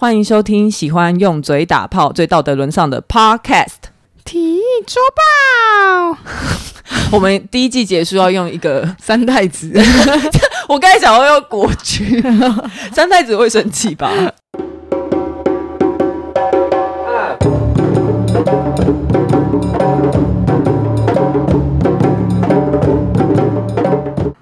欢迎收听喜欢用嘴打炮、最道德沦丧的 Podcast 体育周报。我们第一季结束要用一个三太子，我刚才想要用国剧，三太子会生气吧？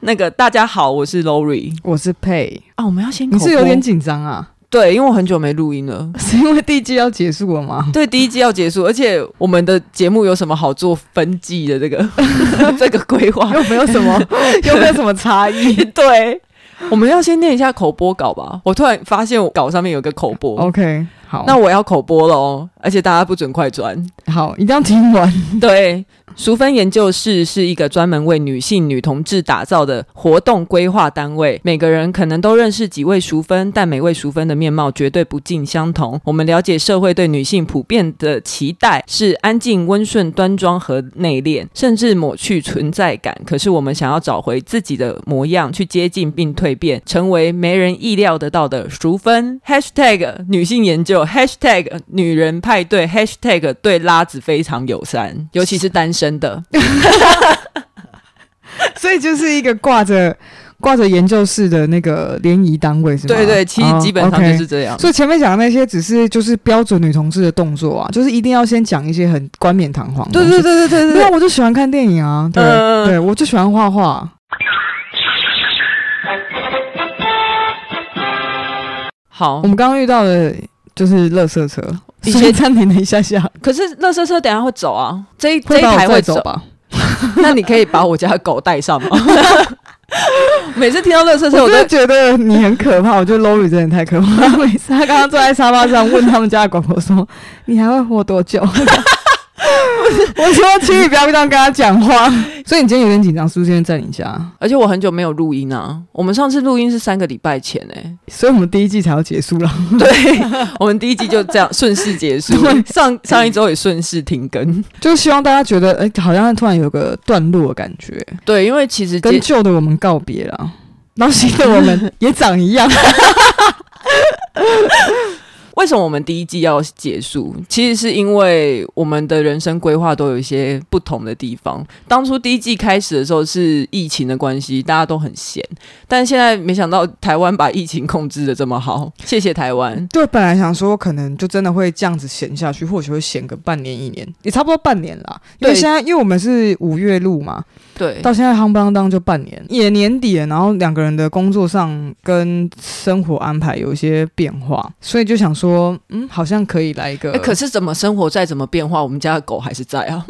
那个大家好，我是 Lori，我是佩啊。我们要先，你是有点紧张啊？对，因为我很久没录音了，是因为第一季要结束了吗？对，第一季要结束，而且我们的节目有什么好做分季的这个 这个规划，又没有什么，又没有什么差异。对，我们要先念一下口播稿吧。我突然发现我稿上面有个口播，OK，好，那我要口播了哦，而且大家不准快转，好，一定要听完。对。淑芬研究室是一个专门为女性女同志打造的活动规划单位。每个人可能都认识几位淑芬，但每位淑芬的面貌绝对不尽相同。我们了解社会对女性普遍的期待是安静、温顺、端庄和内敛，甚至抹去存在感。可是我们想要找回自己的模样，去接近并蜕变，成为没人意料得到的淑芬。#hashtag 女性研究 #hashtag 女人派对 #hashtag 对拉子非常友善，尤其是单身。真的，所以就是一个挂着挂着研究室的那个联谊单位，是吗？对对，其实基本上就是这样。Oh, okay. 所以前面讲的那些只是就是标准女同志的动作啊，就是一定要先讲一些很冠冕堂皇的。对对对对对对，那我就喜欢看电影啊，对、呃、对，我就喜欢画画。好，我们刚刚遇到的就是垃圾车。以前暂停了一下下，可是垃圾车等下会走啊，这一这一台会走吧？那你可以把我家的狗带上吗？每次听到乐色车，我都觉得你很可怕。我觉得 Lori 真的太可怕。每次他刚刚坐在沙发上问他们家的狗狗说：“你还会活多久？” 我说，请你不要这样跟他讲话。所以你今天有点紧张，是不是？今天在你家，而且我很久没有录音啊。我们上次录音是三个礼拜前哎、欸，所以我们第一季才要结束了。对，我们第一季就这样顺势结束，上上一周也顺势停更，就希望大家觉得，哎、欸，好像突然有个段落的感觉。对，因为其实跟旧的我们告别了，然后新的我们也长一样。为什么我们第一季要结束？其实是因为我们的人生规划都有一些不同的地方。当初第一季开始的时候是疫情的关系，大家都很闲，但现在没想到台湾把疫情控制的这么好，谢谢台湾。对，本来想说可能就真的会这样子闲下去，或许会闲个半年一年，也差不多半年啦。因为现在因为我们是五月录嘛，对，到现在夯不啷当就半年，也年底了，然后两个人的工作上跟生活安排有一些变化，所以就想说。嗯，好像可以来一个。欸、可是怎么生活再怎么变化，我们家的狗还是在啊，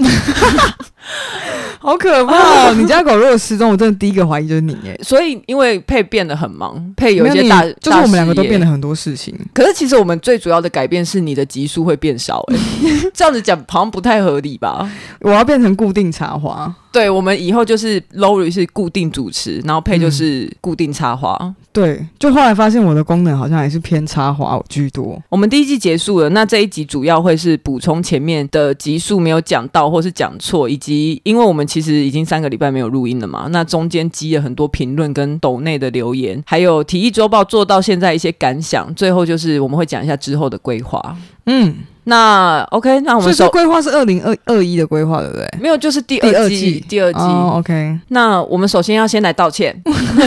好可怕！哦！你家狗如果失踪，我真的第一个怀疑就是你耶。所以因为佩变得很忙，佩有一些大，就是我们两个都变了很多事情。可是其实我们最主要的改变是你的集数会变少，哎，这样子讲好像不太合理吧？我要变成固定插花。对，我们以后就是 Lori 是固定主持，然后佩就是固定插花。嗯。对，就后来发现我的功能好像还是偏插花居多。我们第一季结束了，那这一集主要会是补充前面的集数没有讲到或是讲错，以及因为我们其实已经三个礼拜没有录音了嘛，那中间积了很多评论跟抖内的留言，还有体育周报做到现在一些感想，最后就是我们会讲一下之后的规划。嗯。那 OK，那我们说规划是二零二二一的规划，对不对？没有，就是第二季，第二季。Oh, OK，那我们首先要先来道歉，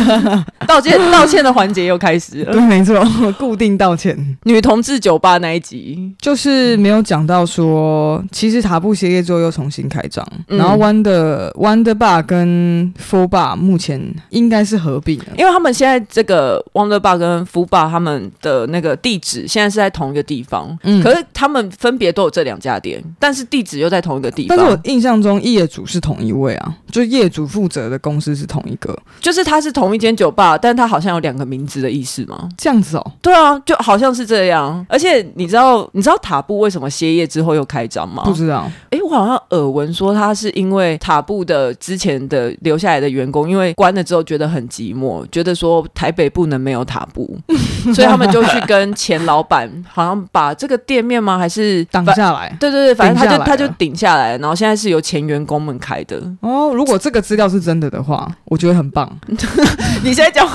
道歉，道歉的环节又开始了。对，没错，固定道歉。女同志酒吧那一集，就是没有讲到说，其实塔布歇业之后又重新开张，嗯、然后 Wonder Wonder Bar 跟 Full Bar 目前应该是合并了，因为他们现在这个 Wonder Bar 跟 Full Bar 他们的那个地址现在是在同一个地方，嗯，可是他们。分别都有这两家店，但是地址又在同一个地方。但是我印象中业主是同一位啊，就业主负责的公司是同一个，就是他是同一间酒吧，但他好像有两个名字的意思吗？这样子哦，对啊，就好像是这样。而且你知道，你知道塔布为什么歇业之后又开张吗？不知道。我好像耳闻说他是因为塔布的之前的留下来的员工，因为关了之后觉得很寂寞，觉得说台北不能没有塔布，所以他们就去跟前老板好像把这个店面吗？还是挡下来，对对对，反正他就他就顶下来，然后现在是由前员工们开的。哦，如果这个资料是真的的话，我觉得很棒。你现在讲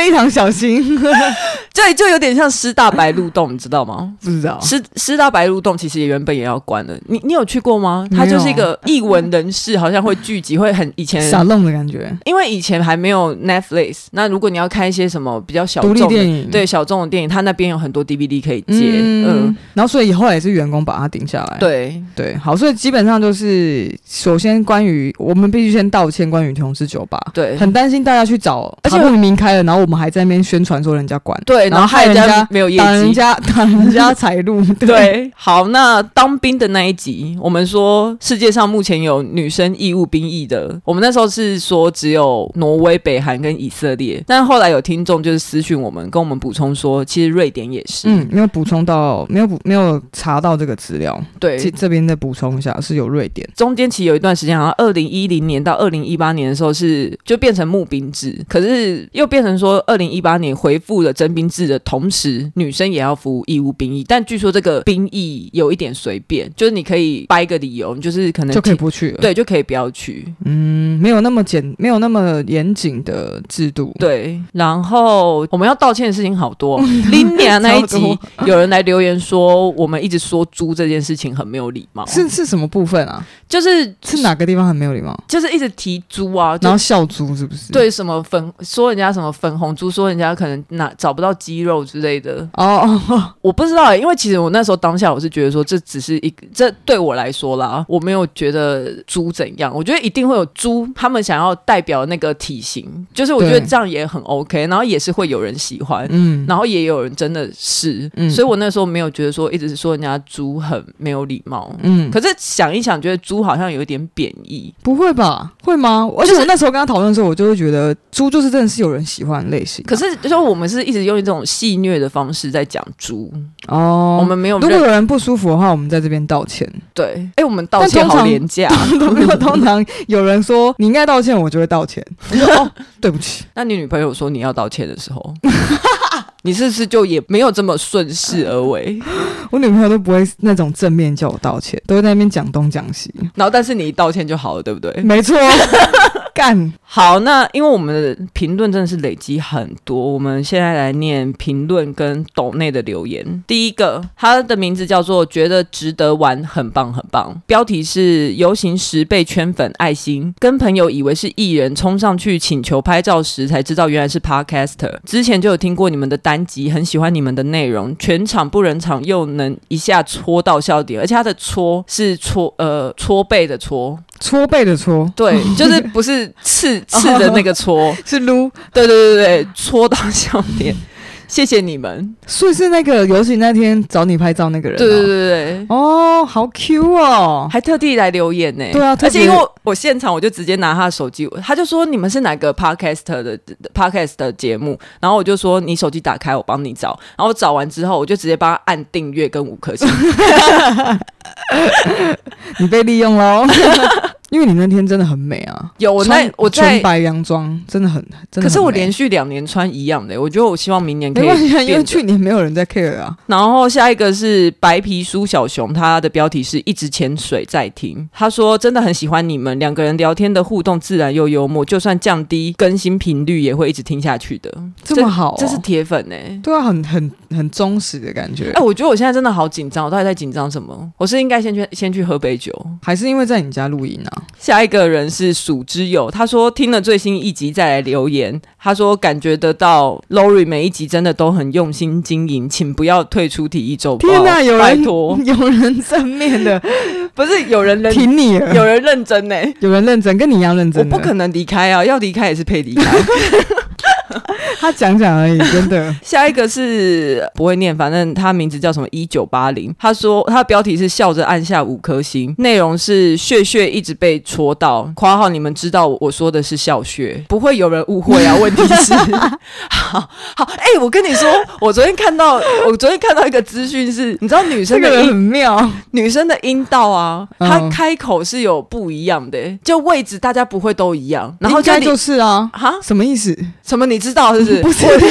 非常小心。对，就有点像师大白鹿洞，你知道吗？不知道。师师大白鹿洞其实也原本也要关了。你你有去过吗？它就是一个艺文人士，好像会聚集，会很以前傻弄的感觉。因为以前还没有 Netflix，那如果你要看一些什么比较小众独立电影，对小众的电影，它那边有很多 DVD 可以借。嗯，嗯然后所以以后来也是员工把它顶下来。对对，好，所以基本上就是，首先关于我们必须先道歉，关于同事酒吧，对，很担心大家去找，而且明明开了，然后我们还在那边宣传说人家管，对，然后害人家没有业绩，挡人家 挡人家财路。对，对，好，那当兵的那一集，我们说世界上目前有女生义务兵役的，我们那时候是说只有挪威、北韩跟以色列，但后来有听众就是私讯我们，跟我们补充说，其实瑞典也是，嗯，没有补充到，没有补，没有查到这个资料，对，这边再补充一下，是有瑞典，中间其实有一段时间，好像二零一零年到二零一八年的时候是就变成募兵制，可是又变成说二零一八年回复了征兵制的同时，女生也要服义务兵役，但据说这个兵役有一点随便，就是你可以掰个理由，你就是可能就可以不去了，对，就可以不要去，嗯，没有那么简，没有那么严谨的制度，对。然后我们要道歉的事情好多，林娘那一集 有人来留言说，我们一直说猪这件事情很没有礼貌，是是什么部分啊？就是是哪个地方很没有礼貌？就是一直提猪啊，然后笑猪是不是？对，什么粉说人家什么粉红猪，说人家可能哪找不到肌肉之类的。哦哦，我不知道，因为其实我那时候当下我是觉得说，这只是一个，这对我来说啦，我没有觉得猪怎样。我觉得一定会有猪，他们想要代表那个体型，就是我觉得这样也很 OK，然后也是会有人喜欢，嗯，然后也有人真的是，嗯，所以我那时候没有觉得说一直是说人家猪很没有礼貌，嗯，可是想一想，觉得猪好像有一点贬义，不会吧？会吗？而且我那时候跟他讨论的时候，我就会觉得猪就是真的是有人喜欢的类型，可是就说我们是一直用一种戏谑的方式在讲猪哦，我们没有。如果有人不舒服的话，我们在这边道歉。对，哎，我们道歉好廉价。如 果通常有人说你应该道歉，我就会道歉。哦，对不起。那你女朋友说你要道歉的时候，你是不是就也没有这么顺势而为？我女朋友都不会那种正面叫我道歉，都会在那边讲东讲西。然后，但是你一道歉就好了，对不对？没错。干好，那因为我们的评论真的是累积很多，我们现在来念评论跟抖内的留言。第一个，他的名字叫做“觉得值得玩，很棒很棒”，标题是“游行时被圈粉爱心”，跟朋友以为是艺人，冲上去请求拍照时才知道原来是 Podcaster。之前就有听过你们的单集，很喜欢你们的内容，全场不冷场又能一下戳到笑点，而且他的戳是戳呃戳背的戳。搓背的搓，对，就是不是刺刺的那个搓，是撸，对对对对，搓到笑点。谢谢你们，所以是那个游行那天找你拍照那个人，对对对对，哦，好 Q 哦，还特地来留言呢，对啊，而且因为我现场我就直接拿他的手机，他就说你们是哪个 podcast 的 podcast 的节目，然后我就说你手机打开，我帮你找，然后找完之后，我就直接帮他按订阅跟五颗星，你被利用喽。因为你那天真的很美啊，有我那我在纯白洋装，真的很，真的很。可是我连续两年穿一样的，欸，我觉得我希望明年可以。因为去年没有人在 care 啊。然后下一个是白皮书小熊，他的标题是一直潜水在听。他说真的很喜欢你们两个人聊天的互动，自然又幽默，就算降低更新频率，也会一直听下去的。这么好，哦这，这是铁粉哎，欸，对啊，很很很忠实的感觉。哎，我觉得我现在真的好紧张，我到底在紧张什么？我是应该先去先去喝杯酒，还是因为在你家录音啊？下一个人。是鼠之友，他说听了最新一集再来留言。他说感觉得到 Lori 每一集真的都很用心经营，请不要退出体育周报。天哪，有人拜托 有人正面的，不是有人认挺你，有人认真呢，有人认真，跟你一样认真。我不可能离开啊，要离开也是配离开。他讲讲而已，真的。下一个是不会念，反正他名字叫什么一九八零。他说他的标题是笑着按下五颗星，内容是血血一直被戳到。括号你们知道我说的是笑穴，不会有人误会啊。问题是，好好哎、欸，我跟你说，我昨天看到，我昨天看到一个资讯是，你知道女生的阴很妙，女生的阴道啊，它开口是有不一样的、欸，就位置大家不会都一样。然后应该就是啊，哈，什么意思？什么？你知道是不是？不是，不知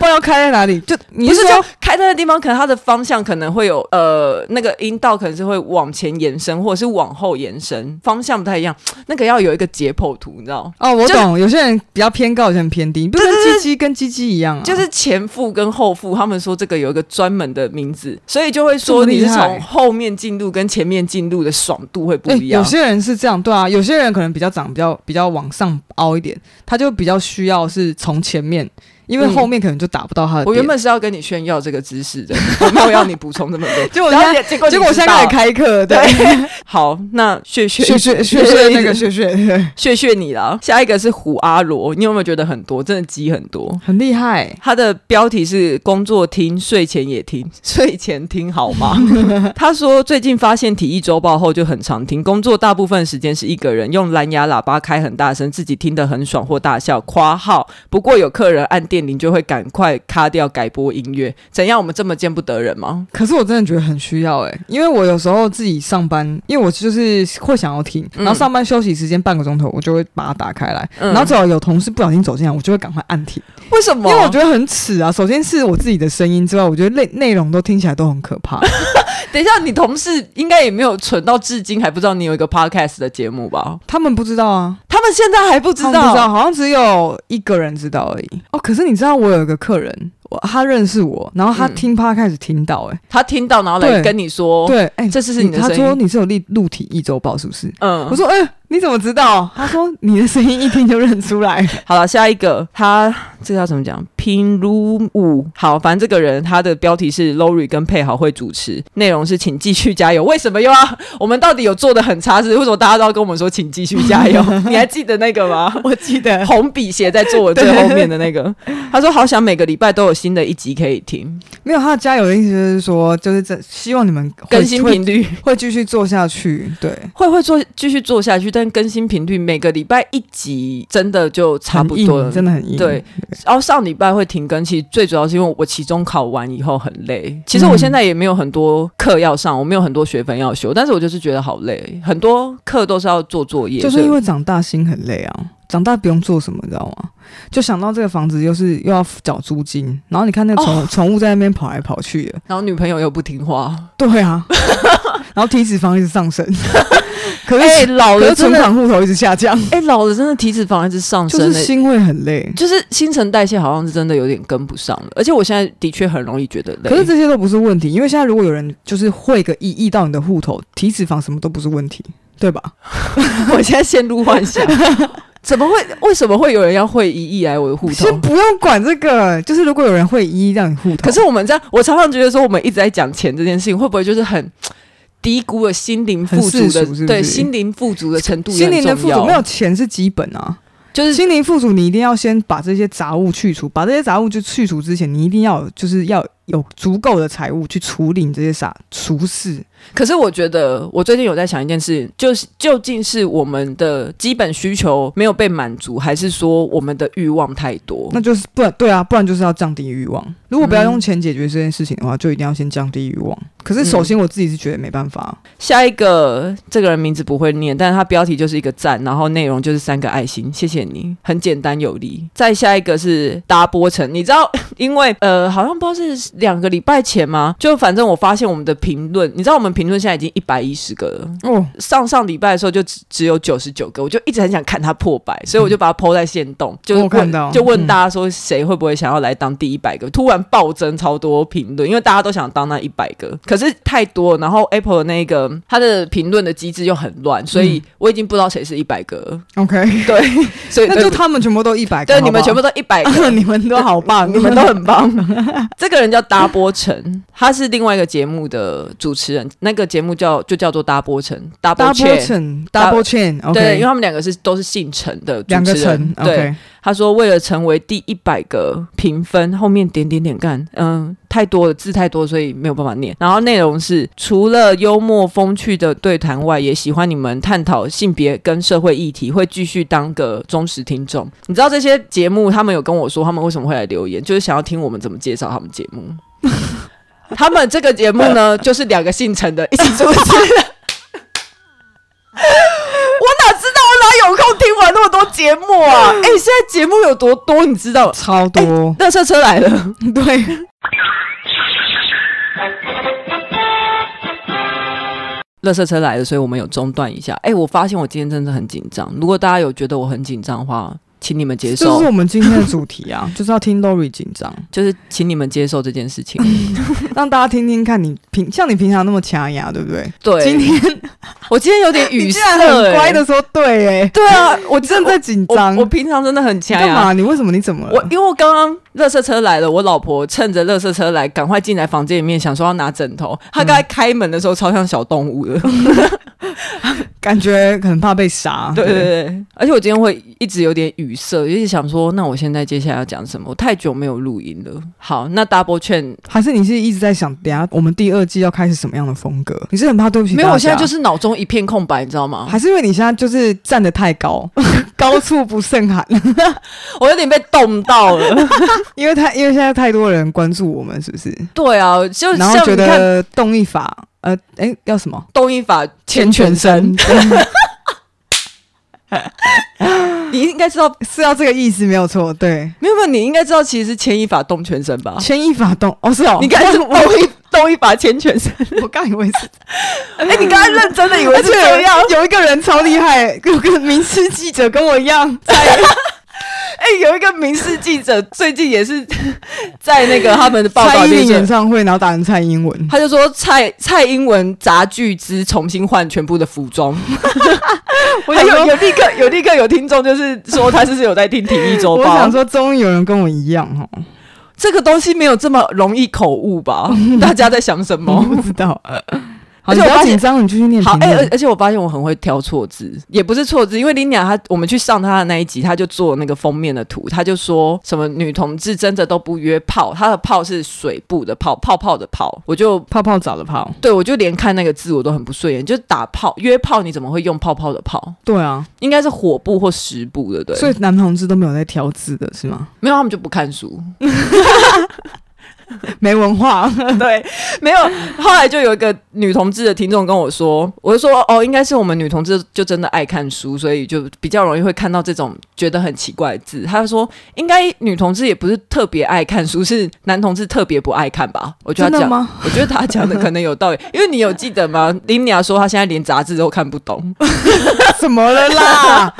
道要开在哪里。就你是说开在的地方，可能它的方向可能会有呃，那个阴道可能是会往前延伸，或者是往后延伸，方向不太一样。那个要有一个解剖图，你知道？哦，我懂。有些人比较偏高，有些人偏低，不是跟鸡鸡跟鸡鸡一样啊？就是前腹跟后腹，他们说这个有一个专门的名字，所以就会说你是从后面进入跟前面进入的爽度会不一样。欸，有些人是这样，对啊，有些人可能比较长比较比较往上凹一点，他就比较需要是从前面。因为后面可能就打不到他的、嗯。我原本是要跟你炫耀这个知识的，我没有要你补充这么多。结果现在结果结果我现在开始开课，对。好，那谢谢谢谢谢谢那个谢谢谢谢你了。下一个是虎阿罗，你有没有觉得很多？真的鸡很多，很厉害。他的标题是工作听，睡前也听，睡前听好吗？他说最近发现体育周报后就很常听，工作大部分时间是一个人用蓝牙喇叭开很大声，自己听得很爽或大笑。夸号不过有客人按。电铃就会赶快卡掉改播音乐，怎样？我们这么见不得人吗？可是我真的觉得很需要哎、欸，因为我有时候自己上班，因为我就是会想要听，然后上班休息时间半个钟头，我就会把它打开来，嗯、然后只要有同事不小心走进来，我就会赶快按停。为什么？因为我觉得很耻啊！首先是我自己的声音之外，我觉得内内容都听起来都很可怕。等一下，你同事应该也没有蠢到至今还不知道你有一个 podcast 的节目吧？他们不知道啊，他们现在还不知道，不知道，好像只有一个人知道而已。哦，可是你知道我有一个客人，我他认识我，然后他听 podcast 听到、欸，哎、嗯，他听到然后来跟你说，对，哎、欸，这次是你的声音，他说你是有录录体一周报是不是？嗯，我说，哎、欸。你怎么知道？他说你的声音一听就认出来。好了，下一个，他这个要怎么讲？拼如五。好，反正这个人他的标题是 Lori 跟佩豪会主持，内容是请继续加油。为什么又要？我们到底有做的很差是？为什么大家都要跟我们说请继续加油？你还记得那个吗？我记得红笔写在作文最后面的那个。他说好想每个礼拜都有新的一集可以听。没有，他的加油的意思就是说，就是这希望你们更新频率会继续做下去。对，会会做继续做下去，但更新频率每个礼拜一集，真的就差不多了，真的很硬。对，然后上礼拜会停更，其实最主要是因为我期中考完以后很累。其实我现在也没有很多课要上，我没有很多学分要修，但是我就是觉得好累，很多课都是要做作业。就是因为长大心很累啊，长大不用做什么，你知道吗？就想到这个房子又是又要缴租金，然后你看那个宠宠物在那边跑来跑去的，然后女朋友又不听话，对啊，然后体脂肪一直上升。可是、欸、老了，存款户头一直下降。哎、欸，老了真的体脂肪一直上升，就是心会很累，就是新陈代谢好像是真的有点跟不上了。而且我现在的确很容易觉得累。可是这些都不是问题，因为现在如果有人就是汇个一亿到你的户头，体脂肪什么都不是问题，对吧？我现在陷入幻想，怎么会？为什么会有人要汇一亿来我的户头？先不用管这个，就是如果有人汇一亿让你户头，可是我们这样，我常常觉得说，我们一直在讲钱这件事情，会不会就是很？低估了心灵富足的，是是对心灵富足的程度，心灵的富足没有钱是基本啊，就是心灵富足，你一定要先把这些杂物去除，把这些杂物就去除之前，你一定要就是要有足够的财物去处理这些啥俗事。可是我觉得，我最近有在想一件事，就是究竟是我们的基本需求没有被满足，还是说我们的欲望太多？那就是不然，对啊，不然就是要降低欲望。如果不要用钱解决这件事情的话，就一定要先降低欲望。可是首先我自己是觉得没办法。下一个这个人名字不会念，但是他标题就是一个赞，然后内容就是三个爱心，谢谢你，很简单有力。再下一个是搭波城，你知道，因为呃，好像不知道是两个礼拜前吗？就反正我发现我们的评论，你知道我们。评论现在已经一百一十个了。哦，上上礼拜的时候就只只有九十九个，我就一直很想看他破百，所以我就把它 po 在线动，就问就问大家说谁会不会想要来当第一百个？突然暴增超多评论，因为大家都想当那一百个，可是太多，然后 Apple 的那个它的评论的机制又很乱，所以我已经不知道谁是一百个。OK，对，所以那就他们全部都一百个，对，你们全部都一百个，你们都好棒，你们都很棒。这个人叫达波城，他是另外一个节目的主持人。那个节目叫就叫做搭波城，Double Chain，Double Chain，对，因为他们两个是都是姓陈的主持人。两个陈，对。Okay. 他说为了成为第一百个评分，后面点点点干，嗯，太多了字太多，所以没有办法念。然后内容是除了幽默风趣的对谈外，也喜欢你们探讨性别跟社会议题，会继续当个忠实听众。你知道这些节目，他们有跟我说他们为什么会来留言，就是想要听我们怎么介绍他们节目。他们这个节目呢，就是两个姓陈的一起主持。我哪知道我哪有空听完那么多节目啊？哎、欸，现在节目有多多，你知道？超多。垃圾车来了，对。垃圾车来了，所以我们有中断一下。哎、欸，我发现我今天真的很紧张。如果大家有觉得我很紧张的话，请你们接受。这是我们今天的主题啊，就是要听 Lori 紧张，就是请你们接受这件事情，让大家听听看你平像你平常那么强牙，对不对？对。今天 我今天有点语塞，很乖的说对，哎，对啊，我真的在紧张。我平常真的很强牙。干嘛？你为什么？你怎么了？我因为我刚刚垃圾车来了，我老婆趁着垃圾车来，赶快进来房间里面，想说要拿枕头。她刚才开门的时候，超像小动物的。感觉很怕被杀，对对对，而且我今天会一直有点语塞，一直想说，那我现在接下来要讲什么？我太久没有录音了。好，那 Double 劝还是你是一直在想，等下我们第二季要开始什么样的风格？你是很怕对不起？没有，我现在就是脑中一片空白，你知道吗？还是因为你现在就是站得太高，高处不胜寒，我有点被冻到了，因为太因为现在太多人关注我们，是不是？对啊，就然后觉得动一法。呃，哎、欸，要什么？动一法牵全身。你应该知道是要这个意思，没有错。对，没有没有，你应该知道其实是牵一发动全身吧？牵一发动，哦，是哦。你刚才是动一动一法牵全身，我刚以为是。哎、欸，你刚才认真的以为是这样？有一个人超厉害，有个名师记者跟我一样。哎、欸，有一个民事记者最近也是 在那个他们的报道蔡英演唱会，然后打成蔡英文，他就说蔡蔡英文砸巨资重新换全部的服装。我还有有立刻有立刻有听众就是说他是不是有在听体育周报？我想说终于有人跟我一样哦，这个东西没有这么容易口误吧？大家在想什么？不知道。而且我紧张，你继续念。好，哎、欸，而而且我发现我很会挑错字，也不是错字，因为林雅她，我们去上她的那一集，她就做那个封面的图，她就说什么女同志真的都不约炮，她的炮是水部的炮，泡泡的泡，我就泡泡澡的泡，对，我就连看那个字我都很不顺眼，就打炮约炮，你怎么会用泡泡的泡？对啊，应该是火部或石部的，对。所以男同志都没有在挑字的是吗？没有，他们就不看书。没文化，对，没有。后来就有一个女同志的听众跟我说，我就说哦，应该是我们女同志就真的爱看书，所以就比较容易会看到这种觉得很奇怪的字。他就说，应该女同志也不是特别爱看书，是男同志特别不爱看吧？我觉得他讲，我觉得他讲的可能有道理，因为你有记得吗？林尼亚说他现在连杂志都看不懂，怎么了啦？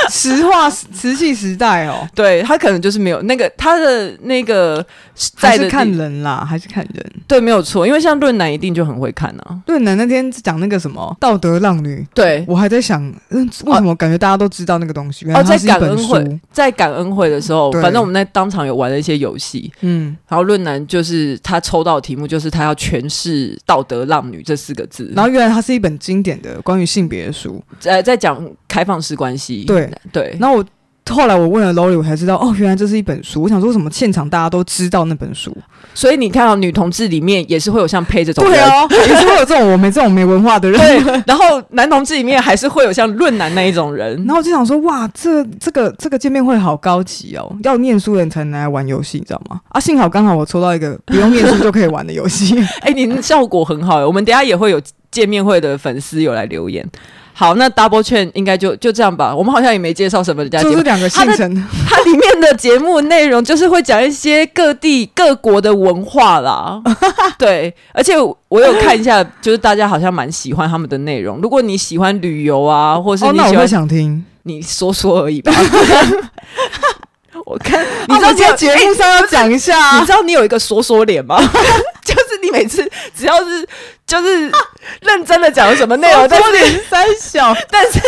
实话瓷器时代哦，对他可能就是没有那个他的那个在的还是看人啦，还是看人，对，没有错，因为像论男一定就很会看啊。论男那天讲那个什么道德浪女，对。我还在想，嗯，为什么感觉大家都知道那个东西？哦，在感恩会，在感恩会的时候，反正我们在当场有玩了一些游戏，嗯，然后论男就是他抽到的题目就是他要诠释道德浪女这四个字，然后原来它是一本经典的关于性别的书，在在讲开放式关系，对。对，然后我后来我问了 Lori，我才知道哦，原来这是一本书。我想说，什么现场大家都知道那本书？所以你看到女同志里面也是会有像配这种人，对啊，也是会有这种我们这种没文化的人。对，然后男同志里面还是会有像论男那一种人。然后我就想说，哇，这这个这个见面会好高级哦，要念书人才能来玩游戏，你知道吗？啊，幸好刚好我抽到一个不用念书就可以玩的游戏。哎，你效果很好，我们等下也会有见面会的粉丝有来留言。好，那 Double Chain 应该就就这样吧。我们好像也没介绍什么人家节目，就是两个姓陈。它里面的节目内容就是会讲一些各地 各国的文化啦。对，而且我有看一下，就是大家好像蛮喜欢他们的内容。如果你喜欢旅游啊，或是你喜欢，哦、那我想听，你说说而已吧。我看，你知道在节目上要讲一下，啊欸，你知道你有一个说说脸吗？每次只要是就是认真的讲什么内容，但是脸三小，但是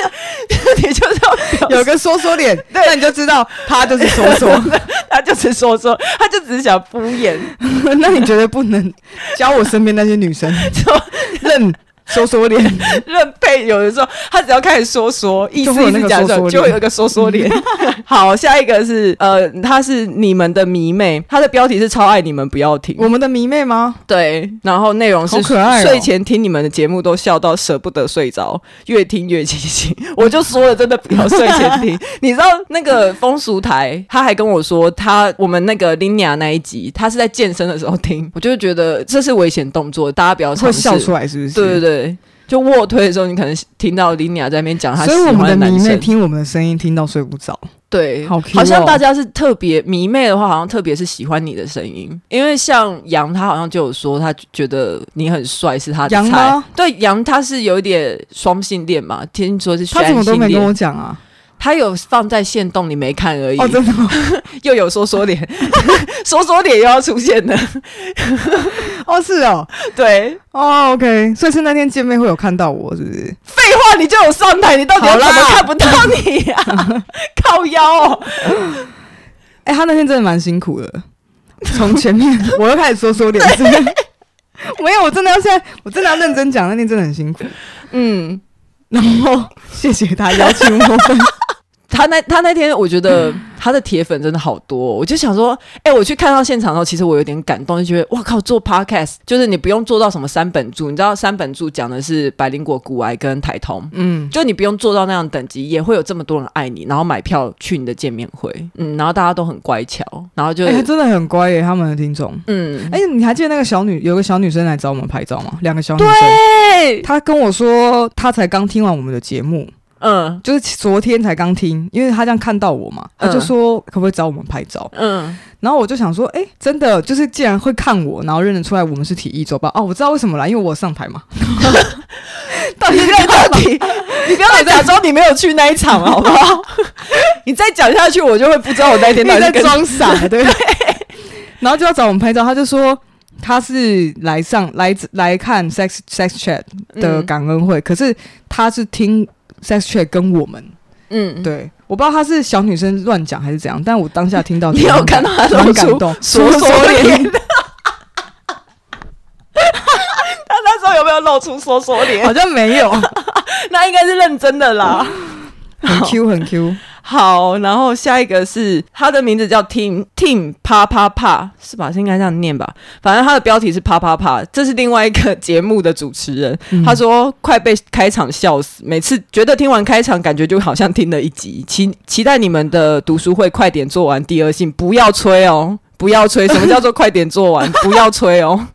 你就是要有个说说脸，那你就知道他就是说说，他就是说说，他就只是想敷衍。那你觉得不能教我身边那些女生就认？说说脸，任配有的时候，他只要开始缩缩，意思意思讲说，就会有一个缩缩脸。好，下一个是呃，他是你们的迷妹，他的标题是超爱你们，不要停。我们的迷妹吗？对，然后内容是可爱，睡前听你们的节目都笑到舍不得睡着，越听越清醒。我就说了，真的不要睡前听。你知道那个风俗台，他还跟我说，他我们那个 Lina 那一集，他是在健身的时候听，我就觉得这是危险动作，大家不要尝试。会笑出来是不是？对对对。对。就卧推的时候，你可能听到林雅在那边讲她喜欢的男生，所以我们的迷妹听我们的声音听到睡不着。对，好，好像大家是特别迷妹的话，好像特别是喜欢你的声音，因为像杨他好像就有说他觉得你很帅，是他的菜。吗？对，杨他是有一点双性恋嘛，听说是。他怎么都没跟我讲啊？他有放在线洞，你没看而已。哦，真的吗？又有说说脸，说说脸又要出现了。哦，是哦，对，哦，OK，所以是那天见面会有看到我，是不是？废话，你就有上台，你到底要怎么看不到你呀？啦靠腰哦。哎、欸，他那天真的蛮辛苦的，从前面我又开始说说脸，对没有，我真的要现在，我真的要认真讲，那天真的很辛苦。嗯，然后谢谢他邀请我。他那他那天，我觉得他的铁粉真的好多，哦，我就想说，哎、欸，我去看到现场的时候，其实我有点感动，就觉得哇靠，做 podcast 就是你不用做到什么三本柱，你知道三本柱讲的是百灵果、古癌跟台通，嗯，就你不用做到那样等级，也会有这么多人爱你，然后买票去你的见面会，嗯，然后大家都很乖巧，然后就真的很乖耶，他们的听众，嗯，哎、欸，你还记得那个小女有个小女生来找我们拍照吗？两个小女生，对，她跟我说，她才刚听完我们的节目。嗯，就是昨天才刚听，因为他这样看到我嘛，他就说可不可以找我们拍照？嗯，然后我就想说，哎、欸，真的就是既然会看我，然后认得出来我们是体育周报哦，我知道为什么啦，因为我上台嘛。到底在到底，你不要再假装你没有去那一场好不好？你再讲下去，我就会不知道我那天到底在装傻，对不 对？然后就要找我们拍照，他就说他是来上来来看 sex sex chat 的感恩会，嗯、可是他是听。Sex check 跟我们，嗯，对，我不知道他是小女生乱讲还是怎样，但我当下听到，你有看到他露出说说脸？他那时候有没有露出说说脸？好像没有，那应该是认真的啦，很 Q 很 Q。好，然后下一个是他的名字叫 Tim Tim 啪啪啪，是吧？是应该这样念吧？反正他的标题是啪啪啪，这是另外一个节目的主持人。嗯、他说快被开场笑死，每次觉得听完开场，感觉就好像听了一集。期期待你们的读书会快点做完第二性，不要催哦，不要催。什么叫做快点做完？不要催哦。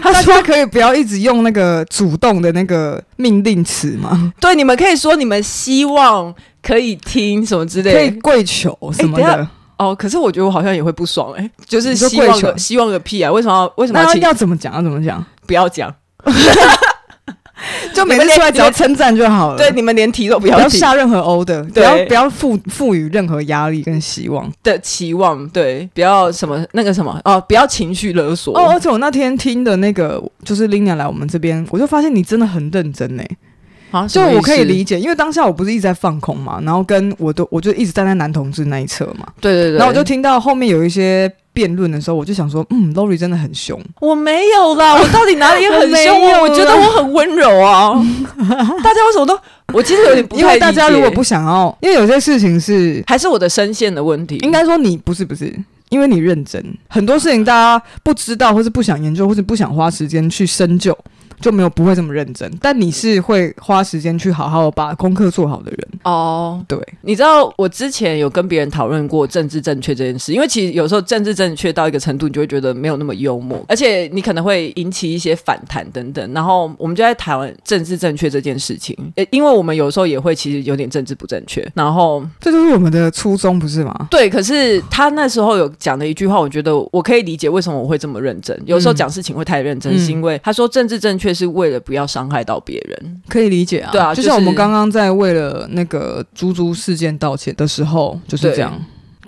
他说可以不要一直用那个主动的那个命令词吗？对，你们可以说你们希望。可以听什么之类的，可以跪求什么的、欸、哦。可是我觉得我好像也会不爽哎、欸，就是希望个希望个屁啊！为什么要为什么要要怎么讲？要怎么讲？不要讲，就每次出来只要称赞就好了。对，你们连提都不要，不要下任何 order，不要不要赋赋予任何压力跟希望的期望。对，不要什么那个什么哦，不要情绪勒索。哦，而且我那天听的那个就是 Lina 来我们这边，我就发现你真的很认真呢、欸。啊，就我可以理解，因为当下我不是一直在放空嘛，然后跟我都我就一直站在男同志那一侧嘛，对对对，然后我就听到后面有一些辩论的时候，我就想说，嗯，Lori 真的很凶，我没有啦，我到底哪里很 凶？我我觉得我很温柔啊，大家为什么都？我其实有点不太因为大家如果不想要，因为有些事情是还是我的声线的问题，应该说你不是不是，因为你认真，很多事情大家不知道，或是不想研究，或是不想花时间去深究。就没有不会这么认真，但你是会花时间去好好把功课做好的人哦。对，你知道我之前有跟别人讨论过政治正确这件事，因为其实有时候政治正确到一个程度，你就会觉得没有那么幽默，而且你可能会引起一些反弹等等。然后我们就在谈政治正确这件事情，因为我们有时候也会其实有点政治不正确。然后这就是我们的初衷，不是吗？对，可是他那时候有讲的一句话，我觉得我可以理解为什么我会这么认真。有时候讲事情会太认真，嗯、是因为他说政治正确是为了不要伤害到别人，可以理解啊。对啊，就像我们刚刚在为了那个猪猪事件道歉的时候，就是这样，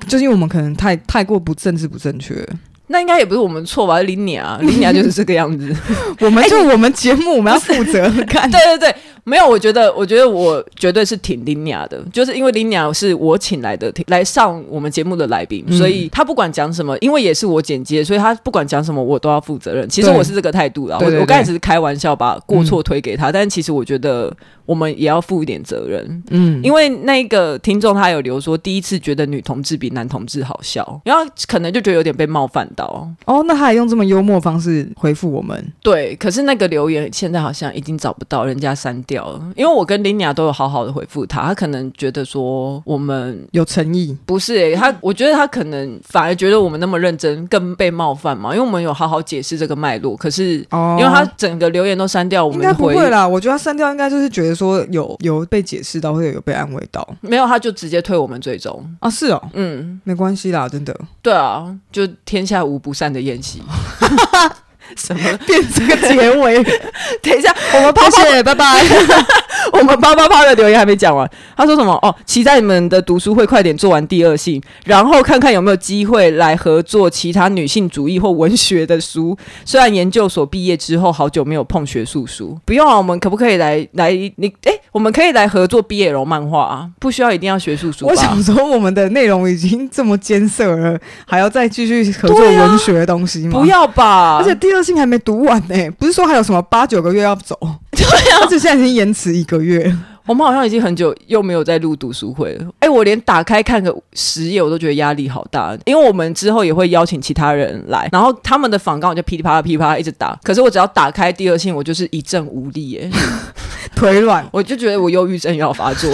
就是因为我们可能太太过不政治不正确。那应该也不是我们错吧？林鸟啊，林鸟就是这个样子。我们就我们节目我们要负责看。对对对，没有，我觉得我觉得我绝对是挺林鸟的，就是因为林鸟是我请来的，来上我们节目的来宾，嗯、所以他不管讲什么，因为也是我剪接，所以他不管讲什么我都要负责任。其实我是这个态度啦，我我刚才只是开玩笑把过错推给他，嗯、但其实我觉得。我们也要负一点责任，嗯，因为那个听众他有留说，第一次觉得女同志比男同志好笑，然后可能就觉得有点被冒犯到。哦，那他还用这么幽默方式回复我们？对，可是那个留言现在好像已经找不到，人家删掉。掉了，因为我跟林雅都有好好的回复他，他可能觉得说我们有诚意，不是诶、欸，他我觉得他可能反而觉得我们那么认真更被冒犯嘛，因为我们有好好解释这个脉络，可是哦，因为他整个留言都删掉，我们应该不会啦，我觉得他删掉应该就是觉得说有有被解释到或者有被安慰到，没有他就直接退我们追踪。啊，是哦，嗯，没关系啦，真的，对啊，就天下无不散的宴席。什么变这个结尾？等一下，我们谢谢，拜拜。我们啪啪啪的留言还没讲完，他说什么？哦，期待你们的读书会快点做完第二性，然后看看有没有机会来合作其他女性主义或文学的书。虽然研究所毕业之后好久没有碰学术书，不用啊，我们可不可以来来你？哎，我们可以来合作 BL 漫画啊，不需要一定要学术书。我想说，我们的内容已经这么艰涩了，还要再继续合作文学的东西吗？不要吧，而且第二性还没读完呢，不是说还有什么八九个月要走？对啊，而且现在已经延迟一个月。我们好像已经很久又没有在录读书会了。哎，我连打开看个十页我都觉得压力好大，因为我们之后也会邀请其他人来，然后他们的访纲我就噼里啪啦噼里啪啦一直打。可是我只要打开第二信，我就是一阵无力耶，腿软，我就觉得我忧郁症要发作，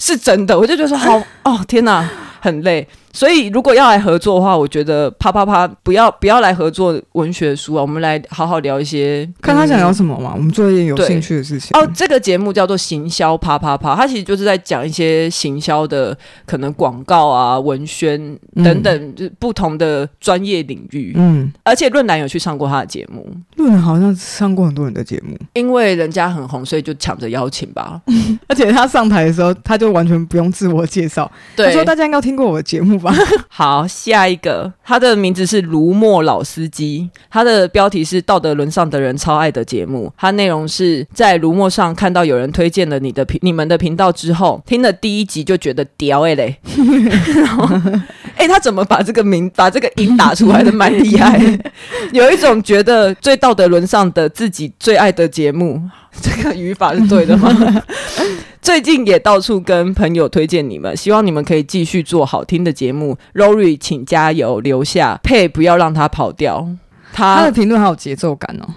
是真的。我就觉得说好哦，天哪，很累。所以，如果要来合作的话，我觉得啪啪啪，不要不要来合作文学书啊，我们来好好聊一些，看他想聊什么嘛，我们做一点有兴趣的事情。哦，这个节目叫做行销啪啪啪，它其实就是在讲一些行销的可能广告啊、文宣等等，就不同的专业领域。嗯，而且论坛有去上过他的节目，论坛好像上过很多人的节目，因为人家很红，所以就抢着邀请吧。而且他上台的时候，他就完全不用自我介绍，对他说大家应该听过我的节目。好，下一个，他的名字是卢墨老司机，他的标题是道德沦丧的人超爱的节目，他内容是在卢墨上看到有人推荐了你的频你们的频道之后，听了第一集就觉得屌哎嘞，哎、欸，他怎么把这个名把这个音打出来的蛮厉害，有一种觉得最道德沦丧的自己最爱的节目，这个语法是对的吗？最近也到处跟朋友推荐你们，希望你们可以继续做好听的节目。Rory，请加油，留下配，不要让他跑掉。他，他的评论好有节奏感哦。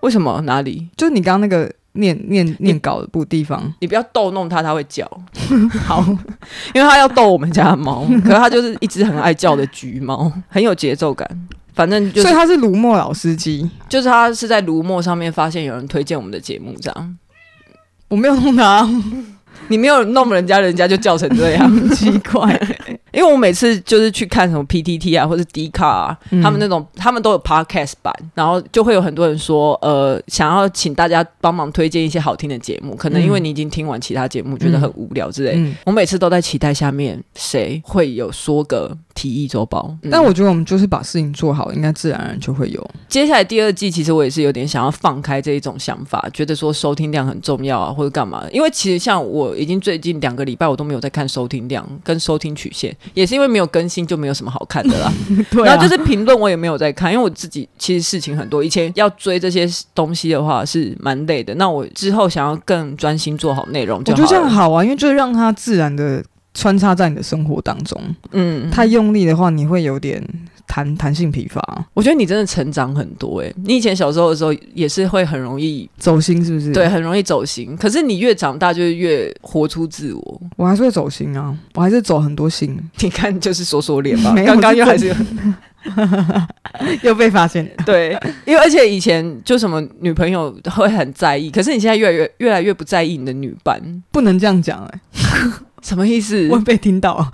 为什么？哪里？就是你刚刚那个念念念稿的部地方，你不要逗弄他，他会叫。好，因为他要逗我们家的猫，可是他就是一只很爱叫的橘猫，很有节奏感。反正就是，所以他是卢墨老司机，就是他是在卢墨上面发现有人推荐我们的节目，这样。我没有弄他，你没有弄人家，人家就叫成这样，奇怪。因为我每次就是去看什么 PTT 啊，或者 D 卡啊，嗯、他们那种他们都有 Podcast 版，然后就会有很多人说，呃，想要请大家帮忙推荐一些好听的节目，可能因为你已经听完其他节目，嗯、觉得很无聊之类。嗯、我每次都在期待下面谁会有说个提议周报。嗯、但我觉得我们就是把事情做好，应该自然而然就会有。接下来第二季，其实我也是有点想要放开这一种想法，觉得说收听量很重要啊，或者干嘛？因为其实像我已经最近两个礼拜，我都没有在看收听量跟收听曲线。也是因为没有更新，就没有什么好看的啦。对啊、然后就是评论，我也没有在看，因为我自己其实事情很多。以前要追这些东西的话是蛮累的。那我之后想要更专心做好内容就好，我觉得这样好啊，因为就是让它自然的穿插在你的生活当中。嗯，太用力的话，你会有点。弹弹性疲乏，我觉得你真的成长很多诶、欸。你以前小时候的时候也是会很容易走心，是不是？对，很容易走心。可是你越长大，就是越活出自我。我还是会走心啊，我还是走很多心。你看，就是说说脸吧。刚刚又还是 又被发现。对，因为而且以前就什么女朋友会很在意，可是你现在越来越越来越不在意你的女伴。不能这样讲哎、欸，什么意思？我被听到。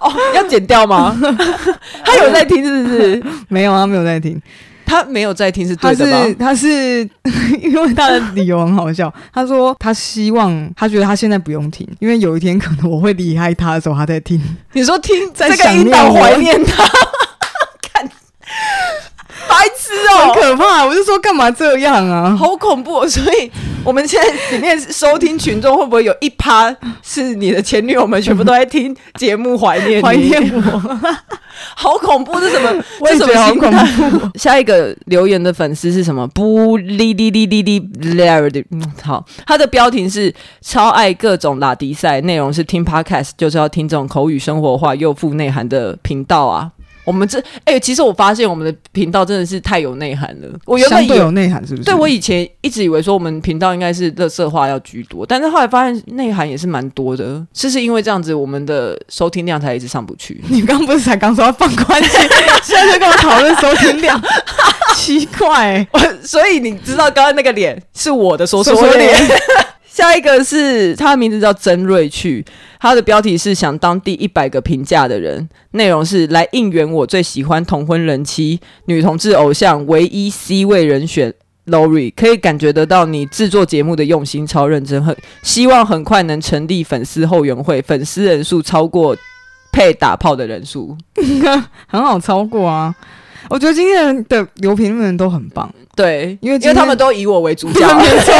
哦，要剪掉吗？他有在听是不是？没有啊，没有在听。他没有在听是对的吗？他是，他是 因为他的理由很好笑。他说他希望，他觉得他现在不用听，因为有一天可能我会离开他的时候，他在听。你说听在这个引导怀念他，看。白痴哦，很可怕！我就说干嘛这样啊，好恐怖哦！所以我们现在里面收听群众会不会有一趴是你的前女友们，全部都在听节目怀念怀念我？好恐怖！这什么？我也觉得好恐怖。下一个留言的粉丝是什么？不哩哩哩哩哩哩，好，他的标题是超爱各种拉迪赛，内容是听 Podcast 就是要听这种口语生活化又富内涵的频道啊。我们这哎、欸，其实我发现我们的频道真的是太有内涵了。我原本有内涵，是不是？对，我以前一直以为说我们频道应该是乐色话要居多，但是后来发现内涵也是蛮多的。是是因为这样子，我们的收听量才一直上不去。你刚不是才刚说要放宽心，现在就跟我讨论收听量，奇怪、欸。所以你知道刚刚那个脸是我的说说脸。下一个是他的名字叫曾瑞去，他的标题是想当第一百个评价的人，内容是来应援我最喜欢同婚人妻女同志偶像唯一 C 位人选 Lori，可以感觉得到你制作节目的用心超认真，很希望很快能成立粉丝后援会，粉丝人数超过配打炮的人数，很好超过啊！我觉得今天的留评论人都很棒，对，因为因为他们都以我为主角，没错。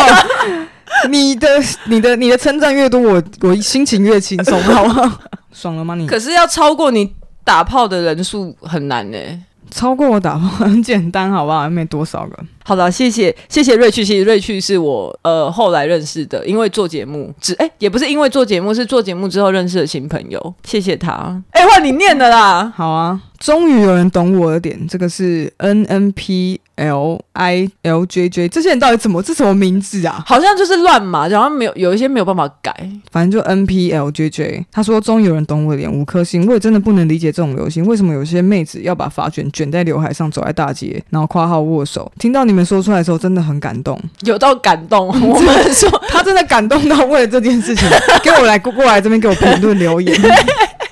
你的、你的、你的称赞越多，我我心情越轻松，好不好？爽了吗你？可是要超过你打炮的人数很难呢、欸。超过我打炮很简单，好不好？没多少个。好了，谢谢谢谢瑞趣，谢谢瑞趣是我呃后来认识的，因为做节目，只哎、欸、也不是因为做节目，是做节目之后认识的新朋友。谢谢他。哎、欸，换你念的啦。好啊，终于有人懂我的点。这个是 N N P L I L J J，这些人到底怎么？这什么名字啊？好像就是乱码，然后没有有一些没有办法改。反正就 N P L J J。他说终于有人懂我的点，五颗星。我也真的不能理解这种流行，为什么有些妹子要把发卷卷在刘海上走在大街，然后括号握手。听到你们说出来的时候，真的很感动，有到感动。我们说他真的感动到为了这件事情，给我来过过来这边给我评论留言。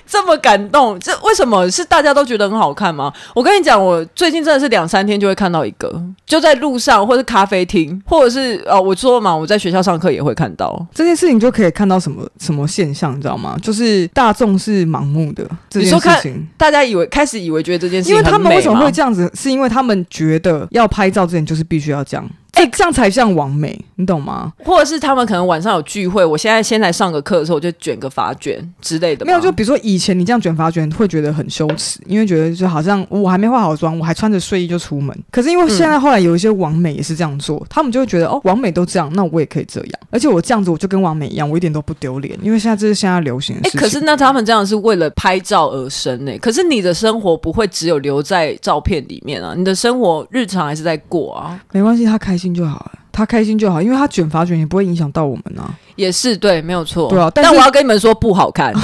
这么感动，这为什么是大家都觉得很好看吗？我跟你讲，我最近真的是两三天就会看到一个，就在路上，或是咖啡厅，或者是呃，我说嘛，我在学校上课也会看到这件事情，就可以看到什么什么现象，你知道吗？就是大众是盲目的这件事情，大家以为开始以为觉得这件事情，因为他们为什么会这样子？是因为他们觉得要拍照之前就是必须要这样。哎、欸，这样才像完美，你懂吗？或者是他们可能晚上有聚会，我现在先来上个课的时候，我就卷个发卷之类的。没有，就比如说以前你这样卷发卷会觉得很羞耻，因为觉得就好像我还没化好妆，我还穿着睡衣就出门。可是因为现在后来有一些完美也是这样做，嗯、他们就会觉得哦，完美都这样，那我也可以这样。而且我这样子我就跟完美一样，我一点都不丢脸，因为现在这是现在流行的事情。哎、欸，可是那他们这样是为了拍照而生呢？可是你的生活不会只有留在照片里面啊，你的生活日常还是在过啊。没关系，他开心就好了。他开心就好，因为他卷发卷也不会影响到我们啊。也是对，没有错。对啊，但，但我要跟你们说不好看。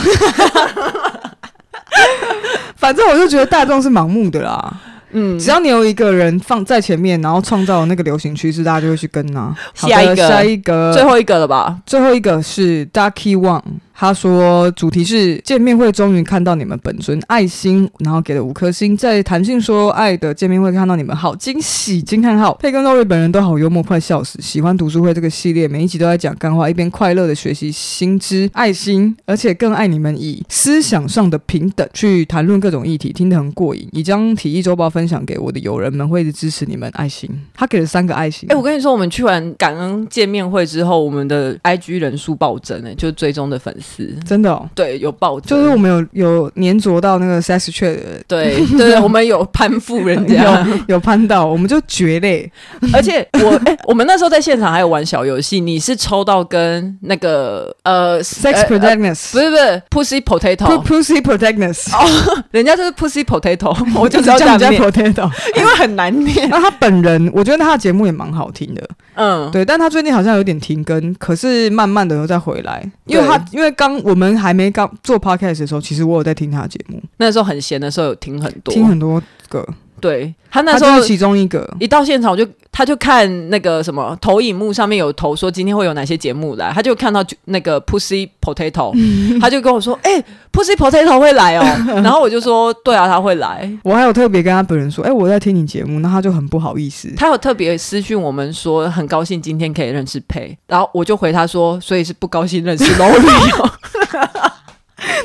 反正我就觉得大众是盲目的啦。嗯，只要你有一个人放在前面，然后创造那个流行趋势，大家就会去跟啊。下一个，下一个，最后一个了吧？最后一个是 Ducky One。他说：“主题是见面会，终于看到你们本尊爱心，然后给了五颗星。在谈性说爱的见面会看到你们，好惊喜！惊叹号！佩跟 Lori 本人都好幽默，快笑死！喜欢读书会这个系列，每一集都在讲干话，一边快乐的学习新知爱心，而且更爱你们以思想上的平等去谈论各种议题，听得很过瘾。已将体育周报分享给我的友人们，会一直支持你们爱心。他给了三个爱心。哎、我跟你说，我们去完感恩见面会之后，我们的 IG 人数暴增，哎，就追踪的粉丝。”真的哦，对，有报，就是我们有有粘着到那个 sex 的，对对，我们有攀附人家，有，有攀到，我们就绝嘞。而且我 哎、欸，我们那时候在现场还有玩小游戏，你是抽到跟那个呃 sex protagonist，不是不是 pussy potato，pussy protagonist，哦，人家就是 pussy potato，我就叫人家 potato，因为很难念。那他本人，我觉得他的节目也蛮好听的，嗯，对，但他最近好像有点停更，可是慢慢的又再回来，因为他因为。刚我们还没刚做 podcast 的时候，其实我有在听他的节目。那时候很闲的时候，有听很多，听很多个。对，他那时候其中一个，一到现场我就他就看那个什么投影幕上面有投说今天会有哪些节目来，他就看到那个 Pussy Potato，他就跟我说：“哎、欸、，Pussy Potato 会来哦。”然后我就说：“对啊，他会来。”我还有特别跟他本人说：“哎、欸，我在听你节目。”那他就很不好意思，他有特别私讯我们说很高兴今天可以认识佩，然后我就回他说：“所以是不高兴认识 Lori。”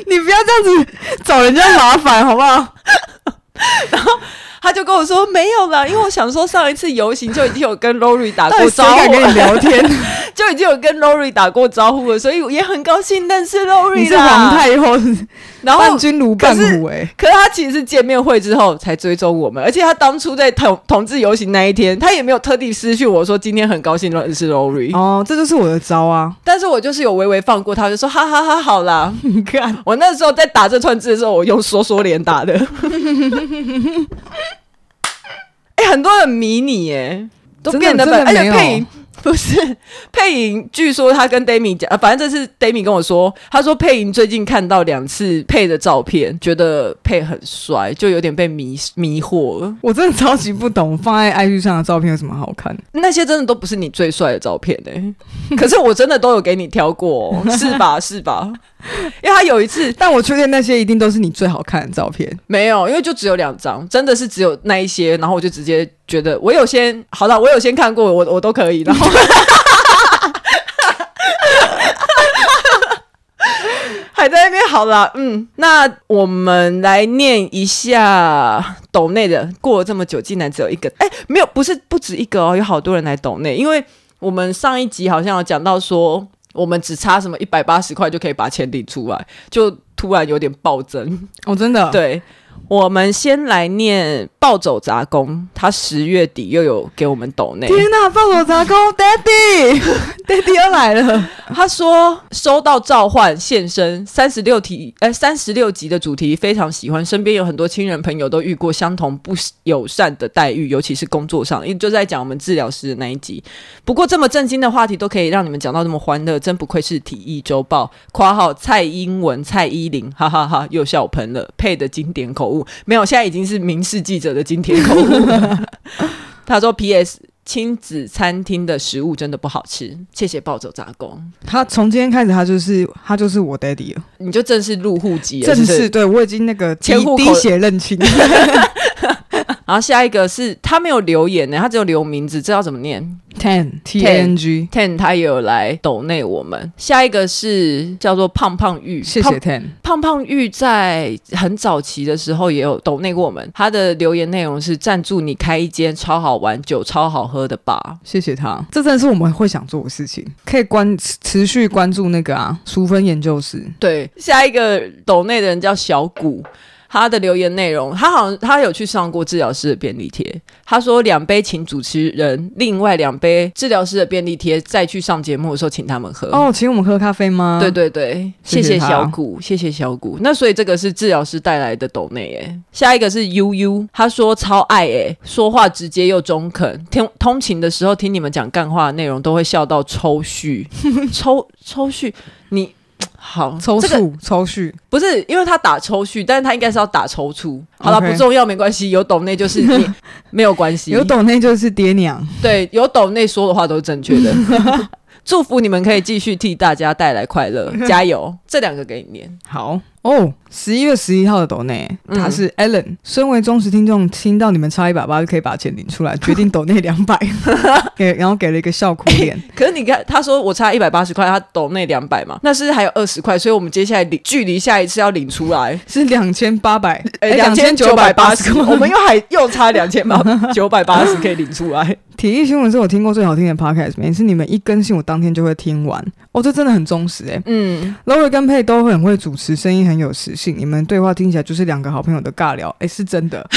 你不要这样子找人家麻烦好不好？然后。他就跟我说没有啦，因为我想说上一次游行就已经有跟 Lori 打过招呼，敢跟你聊天，就已经有跟 Lori 打过招呼了，所以我也很高兴认识 Lori 你是皇太后，然后伴君如伴虎哎，可是他其实是见面会之后才追踪我们，而且他当初在同同志游行那一天，他也没有特地私讯我说今天很高兴认识 Lori 哦，这就是我的招啊，但是我就是有微微放过他，就说哈哈哈，好啦，你看。我那时候在打这串字的时候，我用说说脸打的。哎、欸，很多人迷你耶，都变得本，而且配。不是佩莹，据说他跟 Demi 讲，啊，反正这是 Demi 跟我说，他说佩莹最近看到两次佩的照片，觉得佩很帅，就有点被迷迷惑了。我真的超级不懂，放在 IG 上的照片有什么好看？那些真的都不是你最帅的照片呢、欸。可是我真的都有给你挑过、哦，是吧？是吧？因为他有一次，但我确定那些一定都是你最好看的照片。没有，因为就只有两张，真的是只有那一些，然后我就直接觉得我有先好了，我有先看过，我我都可以，然后 还在那边好了，嗯，那我们来念一下抖内的，过了这么久，竟然只有一个，哎，没有，不是不止一个哦，有好多人来抖内，因为我们上一集好像有讲到说。我们只差什么一百八十块就可以把钱领出来，就突然有点暴增哦，真的对。我们先来念暴走杂工，他十月底又有给我们抖内。天哪，暴走杂工，Daddy，Daddy 又来了。他说收到召唤现身三十六题，哎，三十六集的主题非常喜欢，身边有很多亲人朋友都遇过相同不友善的待遇，尤其是工作上，因为就在讲我们治疗师的那一集。不过这么震惊的话题都可以让你们讲到这么欢乐，真不愧是体育周报。括号蔡英文、蔡依林，哈哈哈，又笑喷了，配的经典口误。没有，现在已经是民事记者的今天口误。他说：“P.S. 亲子餐厅的食物真的不好吃。”谢谢暴走杂工。他从今天开始，他就是他就是我 daddy 了。你就正式入户籍了，正式对我已经那个前户滴血认亲。然后下一个是他没有留言呢，他只有留名字，这要怎么念？Ten T N G Ten，他也有来抖内我们。下一个是叫做胖胖玉，谢谢 Ten。胖胖玉在很早期的时候也有抖内过我们，他的留言内容是赞助你开一间超好玩、酒超好喝的吧，谢谢他。这真的是我们会想做的事情，可以关持续关注那个啊，淑芬研究室。对，下一个抖内的人叫小谷。他的留言内容，他好像他有去上过治疗师的便利贴。他说两杯请主持人，另外两杯治疗师的便利贴，再去上节目的时候请他们喝。哦，请我们喝咖啡吗？对对对，谢谢小谷，谢谢小谷。那所以这个是治疗师带来的抖内耶。下一个是悠悠，他说超爱哎，说话直接又中肯，听通勤的时候听你们讲干话的内容都会笑到抽搐，抽抽搐，你。好，抽搐、这个、抽搐不是因为他打抽搐，但是他应该是要打抽搐。好了不重要，没关系。有懂内就是你 没有关系，有懂内就是爹娘。对，有懂内说的话都是正确的。祝福你们可以继续替大家带来快乐，加油！这两个给你念。好。哦，十一月十一号的抖内，他是 Allen、嗯。身为忠实听众，听到你们差一百八就可以把钱领出来，决定抖内 两百，给然后给了一个笑哭脸、欸。可是你看，他说我差一百八十块，他抖内两百嘛，那是还有二十块，所以我们接下来领距离下一次要领出来是两千八百，两千九百八十，我们又还又差两千八 九百八十可以领出来。体育新闻是我听过最好听的 podcast，每次你们一更新，我当天就会听完。哦，这真的很忠实哎。嗯，Lori 跟佩都很会主持，声音很有磁性，你们对话听起来就是两个好朋友的尬聊。哎，是真的，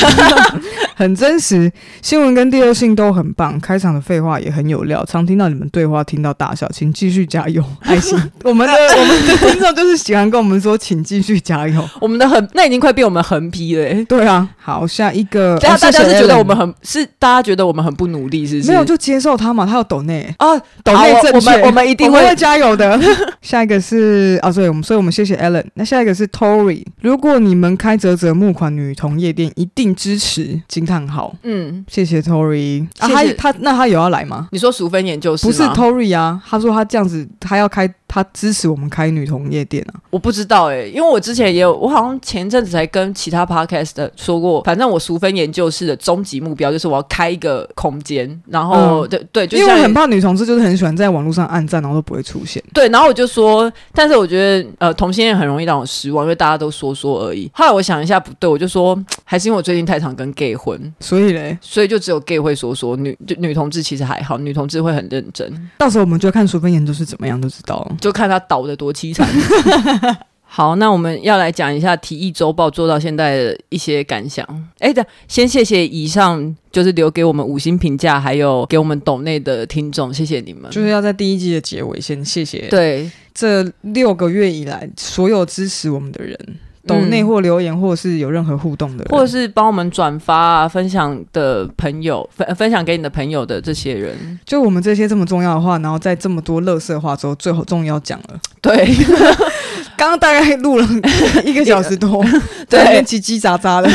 很真实。新闻跟第二性都很棒，开场的废话也很有料，常听到你们对话听到大笑，请继续加油，爱心。我们的我们的听众就是喜欢跟我们说，请继续加油。我们的横那已经快变我们横批了。对啊，好，下一个，大家是觉得我们很是大家觉得我们很不努力。没有就接受他嘛，他有抖内啊，抖内正确，我们我们一定会，会加油的。下一个是啊，所以我们所以我们谢谢 Allen。那下一个是 Tory，如果你们开泽泽募款女童夜店，一定支持惊叹号。嗯，谢谢 Tory 啊，他他那他有要来吗？你说淑芬研究室不是 Tory 啊？他说他这样子，他要开。他支持我们开女同夜店啊？我不知道哎、欸，因为我之前也有，我好像前阵子才跟其他 podcast 的说过，反正我淑芬研究室的终极目标就是我要开一个空间，然后、嗯、对对，就因为我很怕女同志就是很喜欢在网络上暗赞，然后都不会出现。对，然后我就说，但是我觉得呃，同性恋很容易让我失望，因为大家都说说而已。后来我想一下，不对，我就说，还是因为我最近太常跟 gay 混，所以嘞，所以就只有 gay 会说说，女就女同志其实还好，女同志会很认真。到时候我们就看淑芬研究室怎么样，就知道了，就看他倒的多凄惨。好，那我们要来讲一下《提议周报》做到现在的一些感想。哎，的，先谢谢以上就是留给我们五星评价，还有给我们抖内的听众，谢谢你们。就是要在第一季的结尾先谢谢，对这六个月以来所有支持我们的人。抖内或留言，或者是有任何互动的人，或者是帮我们转发啊、分享的朋友，分分享给你的朋友的这些人，就我们这些这么重要的话，然后在这么多乐色话之后，最后终于要讲了。对，刚刚大概录了一个小时多，对，叽叽喳喳的。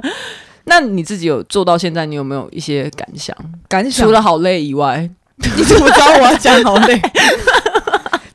那你自己有做到现在，你有没有一些感想？感想除了好累以外，你怎么知道我要讲好累？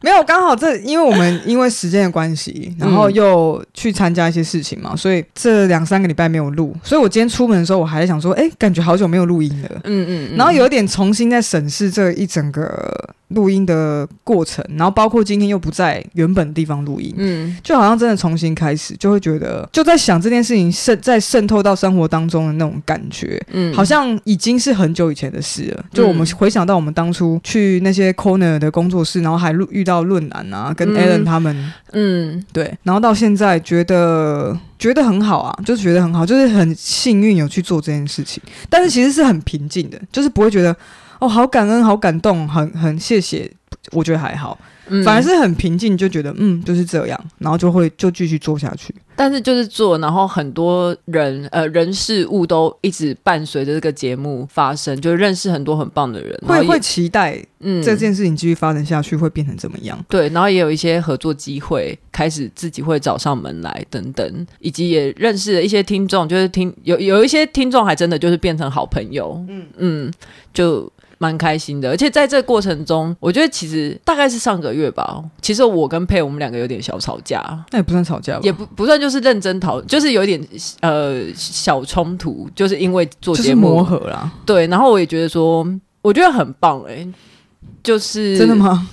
没有，刚好这因为我们因为时间的关系，然后又去参加一些事情嘛，所以这两三个礼拜没有录。所以我今天出门的时候，我还在想说，哎，感觉好久没有录音了。嗯嗯，嗯。然后有点重新在审视这一整个录音的过程，然后包括今天又不在原本地方录音，嗯，就好像真的重新开始，就会觉得就在想这件事情渗在渗透到生活当中的那种感觉，嗯，好像已经是很久以前的事了。就我们回想到我们当初去那些 corner 的工作室，然后还录遇到论坛啊，跟 Alan 他们，嗯，对，然后到现在觉得觉得很好啊，就是觉得很好，就是很幸运有去做这件事情，但是其实是很平静的，就是不会觉得。哦，好感恩，好感动，很很谢谢，我觉得还好，嗯、反而是很平静，就觉得嗯就是这样，然后就会就继续做下去。但是就是做，然后很多人呃人事物都一直伴随着这个节目发生，就认识很多很棒的人，会会期待嗯这件事情继续发展下去会变成怎么样？对，然后也有一些合作机会，开始自己会找上门来等等，以及也认识了一些听众，就是听有有一些听众还真的就是变成好朋友，嗯嗯就。蛮开心的，而且在这个过程中，我觉得其实大概是上个月吧。其实我跟佩我们两个有点小吵架，那也不算吵架吧，也不不算就是认真讨，就是有点呃小冲突，就是因为做节目就是磨合啦。对，然后我也觉得说，我觉得很棒哎、欸，就是真的吗？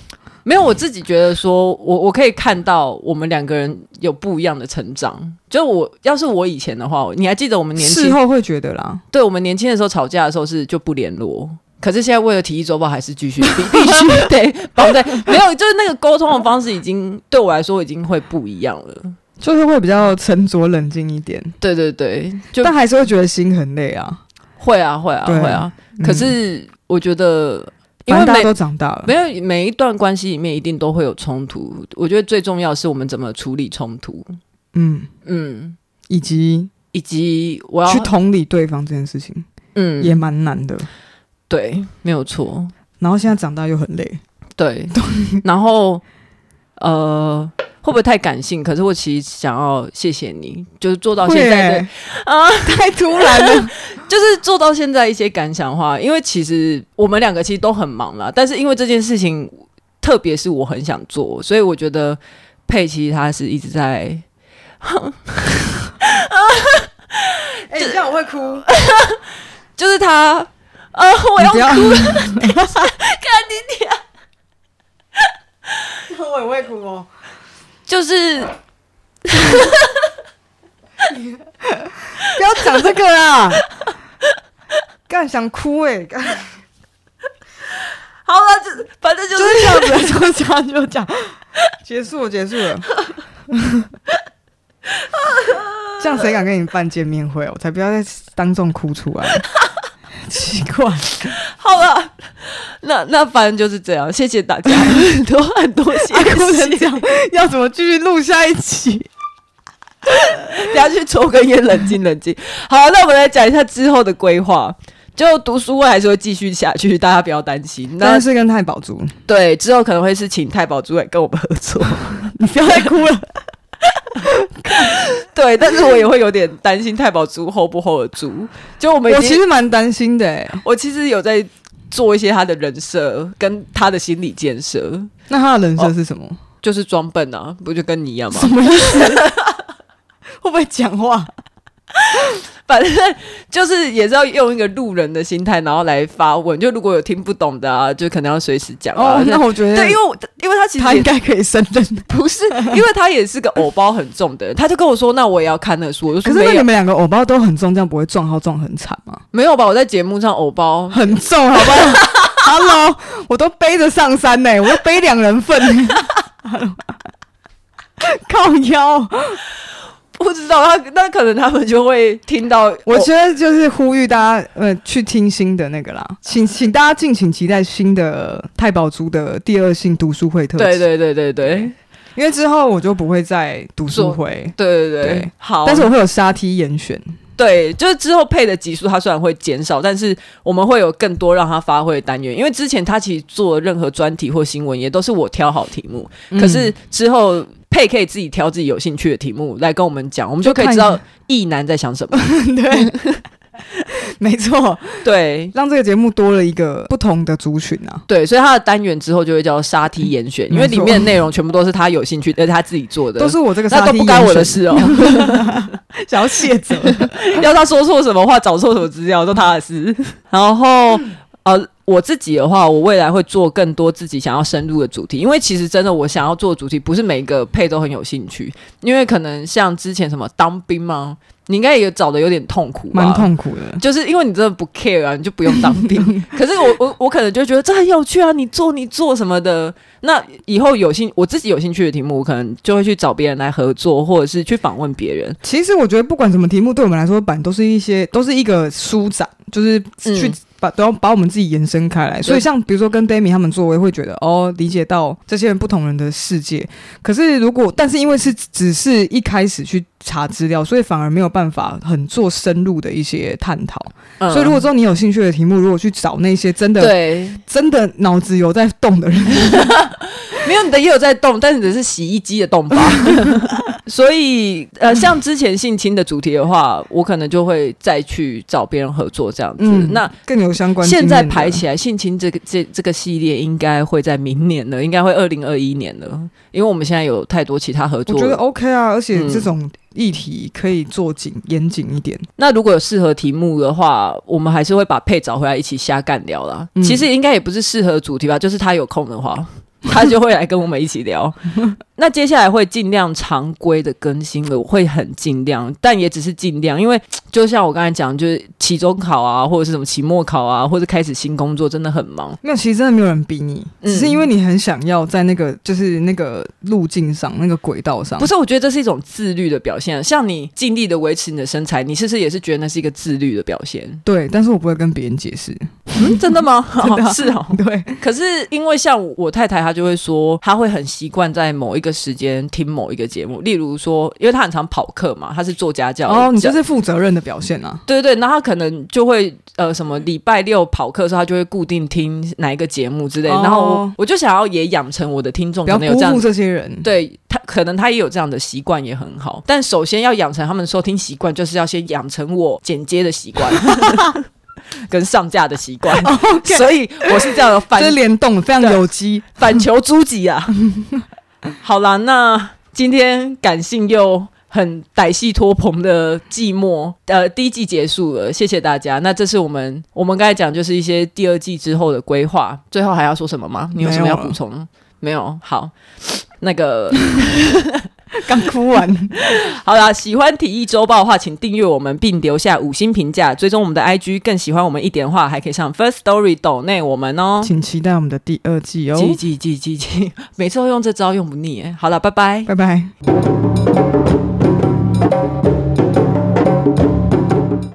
没有，我自己觉得说我我可以看到我们两个人有不一样的成长。就我要是我以前的话，你还记得我们年轻事后会觉得啦，对我们年轻的时候吵架的时候是就不联络。可是现在为了体育周报，还是继续 必必须得绑在没有，就是那个沟通的方式已经对我来说已经会不一样了，就是会比较沉着冷静一点。对对对，就但还是会觉得心很累啊。会啊会啊会啊。可是我觉得，因为大家都长大了，没有每一段关系里面一定都会有冲突。我觉得最重要是我们怎么处理冲突。嗯嗯，以及以及我要去同理对方这件事情，嗯，也蛮难的。对，没有错。然后现在长大又很累，对。然后，呃，会不会太感性？可是我其实想要谢谢你，就是做到现在的啊，太突然了。就是做到现在一些感想的话，因为其实我们两个其实都很忙啦，但是因为这件事情，特别是我很想做，所以我觉得佩奇他是一直在。哎，这样我会哭。就是他。啊！我要哭了，看你点，我也会哭哦。就是，不要讲这个啦！干想哭哎、欸！好了，就反正就是这样子，就这样就讲，结束了，结束了。这样谁敢跟你办见面会？我才不要再当众哭出来。奇怪，好了，那那反正就是这样。谢谢大家，很多很多谢谢。不能讲，要怎么继续录下一期？等下去抽根烟，冷静冷静。好，那我们来讲一下之后的规划。就读书会还是会继续下去，大家不要担心。但是跟太宝珠，对，之后可能会是请太宝珠来跟我们合作。你不要再哭了。对，但是我也会有点担心太保猪 hold 不 hold 得住。就我们，我其实蛮担心的、欸。我其实有在做一些他的人设跟他的心理建设。那他的人设是什么？哦、就是装笨啊，不就跟你一样吗？什么意思？会不会讲话？反正就是也是要用一个路人的心态，然后来发问。就如果有听不懂的啊，就可能要随时讲。哦，那我觉得对，因为因为他其实他应该可以胜任，不是？因为他也是个偶包很重的人，他就跟我说：“那我也要看那个书。”我就说：“可是你们两个偶包都很重，这样不会撞号撞很惨吗？”没有吧？我在节目上偶包很重，好不好？Hello，我都背着上山呢，我都背两人份。靠腰。不知道他，那可能他们就会听到。我觉得就是呼吁大家，呃，去听新的那个啦，请请大家敬请期待新的太保珠的第二性读书会特辑。对对对对对，因为之后我就不会再读书会。对对对，对好。但是我会有沙梯严选。对，就是之后配的集数，它虽然会减少，但是我们会有更多让他发挥的单元。因为之前他其实做任何专题或新闻，也都是我挑好题目。嗯、可是之后配可以自己挑自己有兴趣的题目来跟我们讲，我们就可以知道意男在想什么。对。没错，对，让这个节目多了一个不同的族群啊。对，所以他的单元之后就会叫沙梯严选，因为里面的内容全部都是他有兴趣，而且他自己做的，都是我这个沙梯，那都不干我的事哦。想要卸责，要他说错什么话，找错什么资料，都他的事。然后，呃，我自己的话，我未来会做更多自己想要深入的主题，因为其实真的我想要做的主题，不是每一个配都很有兴趣，因为可能像之前什么当兵吗？你应该也找的有点痛苦，蛮痛苦的，就是因为你真的不 care 啊，你就不用当兵。可是我我我可能就觉得这很有趣啊，你做你做什么的，那以后有兴我自己有兴趣的题目，我可能就会去找别人来合作，或者是去访问别人。其实我觉得不管什么题目，对我们来说，版都是一些都是一个舒展，就是去。嗯把都要把我们自己延伸开来，所以像比如说跟 Demi 他们做，我也会觉得哦，理解到这些人不同人的世界。可是如果但是因为是只是一开始去查资料，所以反而没有办法很做深入的一些探讨。嗯、所以如果说你有兴趣的题目，如果去找那些真的对 真的脑子有在动的人，没有你的也有在动，但是只是洗衣机的动吧。所以呃，像之前性侵的主题的话，我可能就会再去找别人合作这样子。嗯、那更有相关。现在排起来，性侵这个这这个系列应该会在明年了，应该会二零二一年了，因为我们现在有太多其他合作。我觉得 OK 啊，而且这种议题可以做紧严谨一点。那如果有适合题目的话，我们还是会把配找回来一起瞎干聊啦。嗯、其实应该也不是适合主题吧，就是他有空的话。他就会来跟我们一起聊。那接下来会尽量常规的更新了，我会很尽量，但也只是尽量，因为 就像我刚才讲，就是期中考啊，或者是什么期末考啊，或者开始新工作，真的很忙。没有，其实真的没有人逼你，只是因为你很想要在那个就是那个路径上，那个轨道上。不是，我觉得这是一种自律的表现。像你尽力的维持你的身材，你是不是也是觉得那是一个自律的表现？对，但是我不会跟别人解释。嗯，真的吗？真的啊？哦，是哦。对。可是因为像我太太，她就会说，他会很习惯在某一个时间听某一个节目，例如说，因为他很常跑课嘛，他是做家教。哦，你这是负责任的表现啊。对对对，那他可能就会呃，什么礼拜六跑课的时候，他就会固定听哪一个节目之类。哦，然后我，我就想要也养成我的听众，不要辜负这些人。对他，可能他也有这样的习惯，也很好。但首先要养成他们收听习惯，就是要先养成我剪接的习惯。跟上架的习惯. 所以我是这样的反，这联动非常有机，反求诸己啊。好啦，那今天感性又很歹戏拖棚的寂寞，呃，第一季结束了，谢谢大家。那这是我们我们刚才讲，就是一些第二季之后的规划。最后还要说什么吗？你有什么要补充？没，没有。好，那个。刚哭完，好啦，喜欢体育周报的话，请订阅我们并留下五星评价，追踪我们的 IG。更喜欢我们一点的话，还可以上 First Story 抖内我们哦，请期待我们的第二季哦。记记记记记，每次都用这招用不腻哎。好了，拜拜，拜拜。